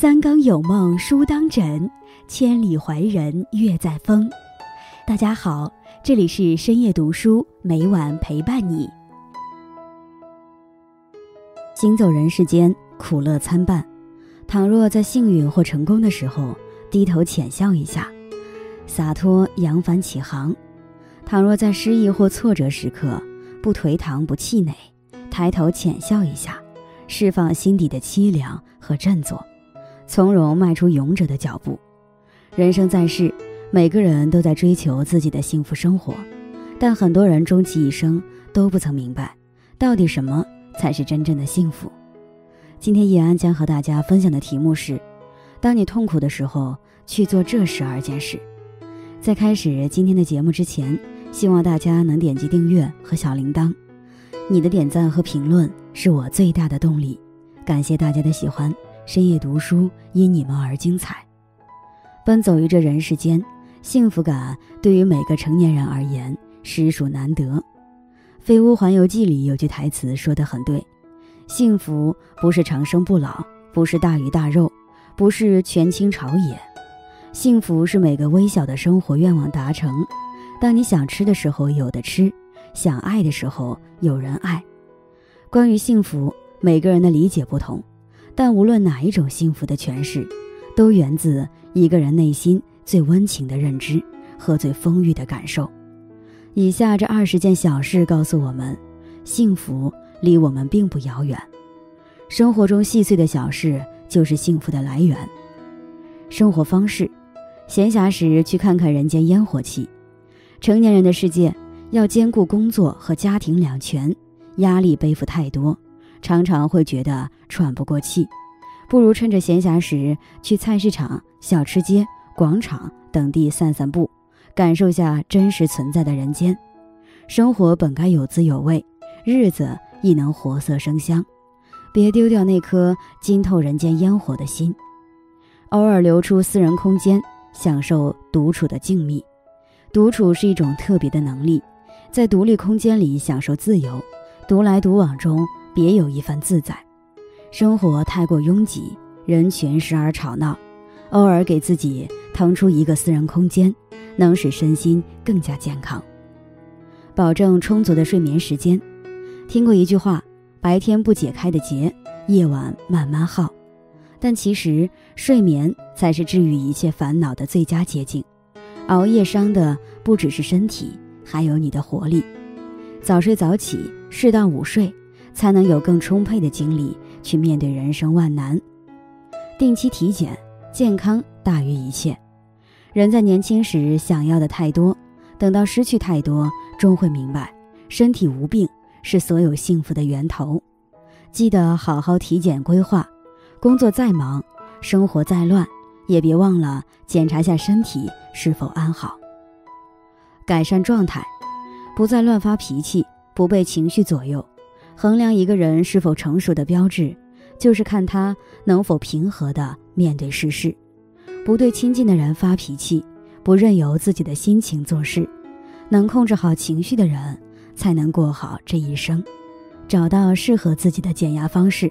三更有梦书当枕，千里怀人月在风。大家好，这里是深夜读书，每晚陪伴你。行走人世间，苦乐参半。倘若在幸运或成功的时候，低头浅笑一下，洒脱扬帆起航；倘若在失意或挫折时刻，不颓唐不气馁，抬头浅笑一下，释放心底的凄凉和振作。从容迈出勇者的脚步。人生在世，每个人都在追求自己的幸福生活，但很多人终其一生都不曾明白，到底什么才是真正的幸福。今天叶安将和大家分享的题目是：当你痛苦的时候，去做这十二件事。在开始今天的节目之前，希望大家能点击订阅和小铃铛，你的点赞和评论是我最大的动力。感谢大家的喜欢。深夜读书，因你们而精彩。奔走于这人世间，幸福感对于每个成年人而言实属难得。《飞屋环游记》里有句台词说得很对：幸福不是长生不老，不是大鱼大肉，不是权倾朝野。幸福是每个微小的生活愿望达成。当你想吃的时候有的吃，想爱的时候有人爱。关于幸福，每个人的理解不同。但无论哪一种幸福的诠释，都源自一个人内心最温情的认知和最丰裕的感受。以下这二十件小事告诉我们，幸福离我们并不遥远。生活中细碎的小事就是幸福的来源。生活方式，闲暇时去看看人间烟火气。成年人的世界要兼顾工作和家庭两全，压力背负太多。常常会觉得喘不过气，不如趁着闲暇时去菜市场、小吃街、广场等地散散步，感受下真实存在的人间。生活本该有滋有味，日子亦能活色生香。别丢掉那颗浸透人间烟火的心，偶尔留出私人空间，享受独处的静谧。独处是一种特别的能力，在独立空间里享受自由，独来独往中。别有一番自在。生活太过拥挤，人群时而吵闹，偶尔给自己腾出一个私人空间，能使身心更加健康。保证充足的睡眠时间。听过一句话：白天不解开的结，夜晚慢慢耗。但其实睡眠才是治愈一切烦恼的最佳捷径。熬夜伤的不只是身体，还有你的活力。早睡早起，适当午睡。才能有更充沛的精力去面对人生万难。定期体检，健康大于一切。人在年轻时想要的太多，等到失去太多，终会明白，身体无病是所有幸福的源头。记得好好体检规划。工作再忙，生活再乱，也别忘了检查下身体是否安好。改善状态，不再乱发脾气，不被情绪左右。衡量一个人是否成熟的标志，就是看他能否平和地面对世事，不对亲近的人发脾气，不任由自己的心情做事。能控制好情绪的人，才能过好这一生，找到适合自己的减压方式。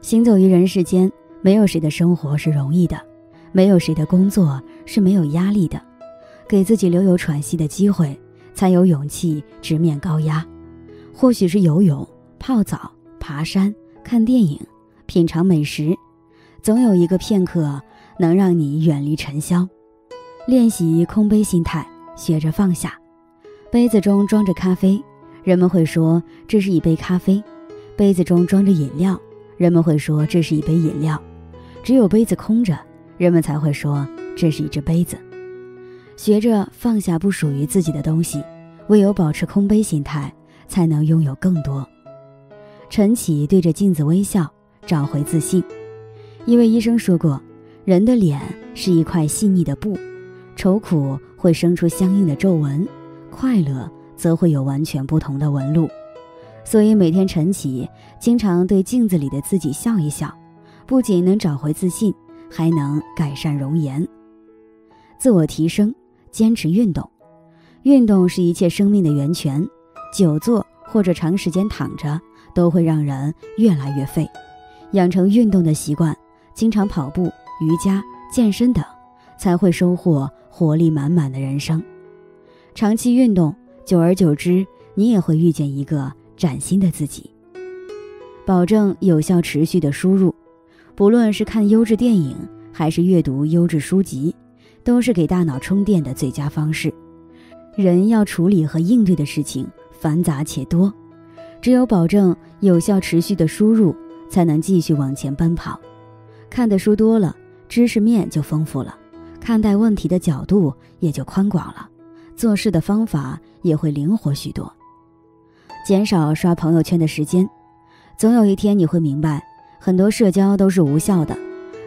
行走于人世间，没有谁的生活是容易的，没有谁的工作是没有压力的。给自己留有喘息的机会，才有勇气直面高压。或许是游泳。泡澡、爬山、看电影、品尝美食，总有一个片刻能让你远离尘嚣。练习空杯心态，学着放下。杯子中装着咖啡，人们会说这是一杯咖啡；杯子中装着饮料，人们会说这是一杯饮料。只有杯子空着，人们才会说这是一只杯子。学着放下不属于自己的东西，唯有保持空杯心态，才能拥有更多。晨起，对着镜子微笑，找回自信。一位医生说过，人的脸是一块细腻的布，愁苦会生出相应的皱纹，快乐则会有完全不同的纹路。所以每天晨起，经常对镜子里的自己笑一笑，不仅能找回自信，还能改善容颜。自我提升，坚持运动。运动是一切生命的源泉。久坐或者长时间躺着。都会让人越来越废。养成运动的习惯，经常跑步、瑜伽、健身等，才会收获活力满满的人生。长期运动，久而久之，你也会遇见一个崭新的自己。保证有效持续的输入，不论是看优质电影，还是阅读优质书籍，都是给大脑充电的最佳方式。人要处理和应对的事情繁杂且多，只有保证有效持续的输入，才能继续往前奔跑。看的书多了，知识面就丰富了，看待问题的角度也就宽广了，做事的方法也会灵活许多。减少刷朋友圈的时间。总有一天你会明白，很多社交都是无效的，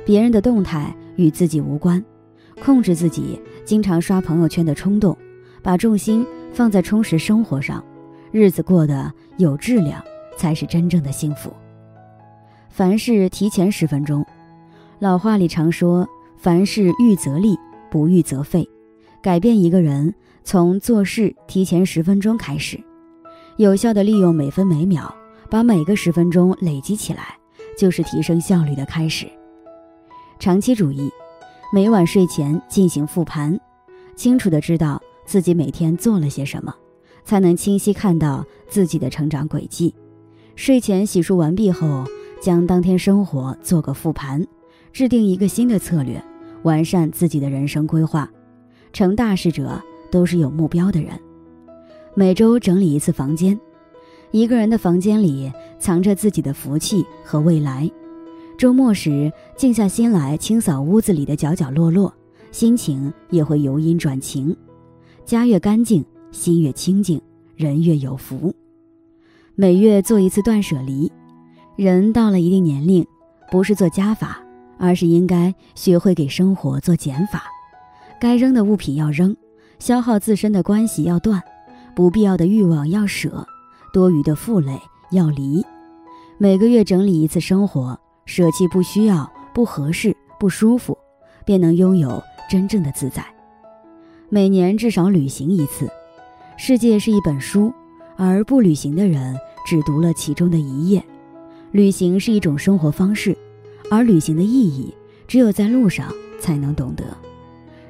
别人的动态与自己无关。控制自己经常刷朋友圈的冲动，把重心放在充实生活上，日子过得有质量，才是真正的幸福。凡事提前十分钟，老话里常说：“凡事预则立，不预则废。”改变一个人，从做事提前十分钟开始，有效的利用每分每秒。把每个十分钟累积起来，就是提升效率的开始。长期主义，每晚睡前进行复盘，清楚的知道自己每天做了些什么，才能清晰看到自己的成长轨迹。睡前洗漱完毕后，将当天生活做个复盘，制定一个新的策略，完善自己的人生规划。成大事者都是有目标的人。每周整理一次房间。一个人的房间里藏着自己的福气和未来。周末时，静下心来清扫屋子里的角角落落，心情也会由阴转晴。家越干净，心越清净，人越有福。每月做一次断舍离。人到了一定年龄，不是做加法，而是应该学会给生活做减法。该扔的物品要扔，消耗自身的关系要断，不必要的欲望要舍。多余的负累要离，每个月整理一次生活，舍弃不需要、不合适、不舒服，便能拥有真正的自在。每年至少旅行一次。世界是一本书，而不旅行的人只读了其中的一页。旅行是一种生活方式，而旅行的意义只有在路上才能懂得。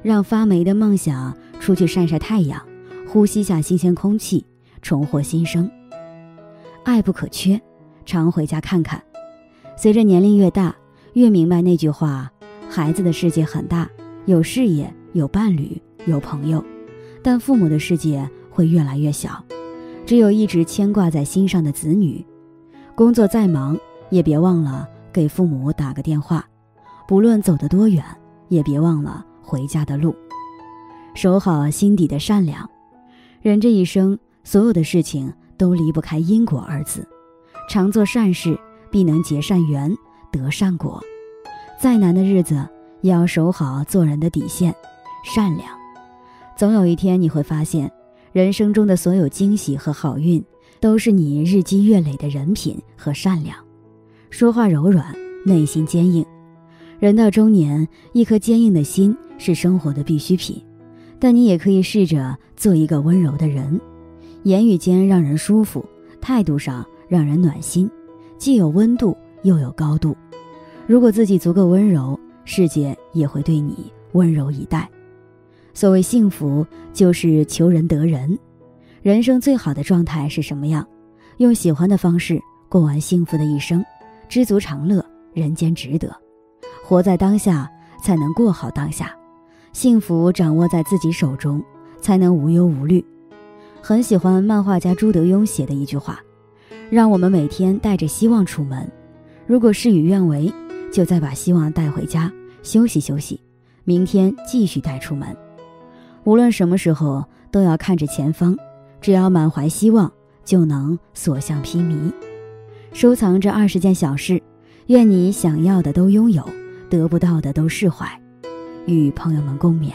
让发霉的梦想出去晒晒太阳，呼吸下新鲜空气，重获新生。爱不可缺，常回家看看。随着年龄越大，越明白那句话：孩子的世界很大，有事业，有伴侣，有朋友，但父母的世界会越来越小。只有一直牵挂在心上的子女。工作再忙，也别忘了给父母打个电话。不论走得多远，也别忘了回家的路。守好心底的善良。人这一生，所有的事情。都离不开因果二字，常做善事，必能结善缘，得善果。再难的日子，也要守好做人的底线，善良。总有一天，你会发现，人生中的所有惊喜和好运，都是你日积月累的人品和善良。说话柔软，内心坚硬。人到中年，一颗坚硬的心是生活的必需品，但你也可以试着做一个温柔的人。言语间让人舒服，态度上让人暖心，既有温度又有高度。如果自己足够温柔，世界也会对你温柔以待。所谓幸福，就是求人得人。人生最好的状态是什么样？用喜欢的方式过完幸福的一生，知足常乐，人间值得。活在当下，才能过好当下。幸福掌握在自己手中，才能无忧无虑。很喜欢漫画家朱德庸写的一句话：“让我们每天带着希望出门，如果事与愿违，就再把希望带回家休息休息，明天继续带出门。无论什么时候，都要看着前方，只要满怀希望，就能所向披靡。收藏这二十件小事，愿你想要的都拥有，得不到的都释怀。与朋友们共勉。”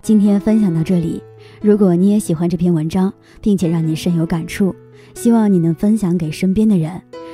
今天分享到这里，如果你也喜欢这篇文章，并且让你深有感触，希望你能分享给身边的人，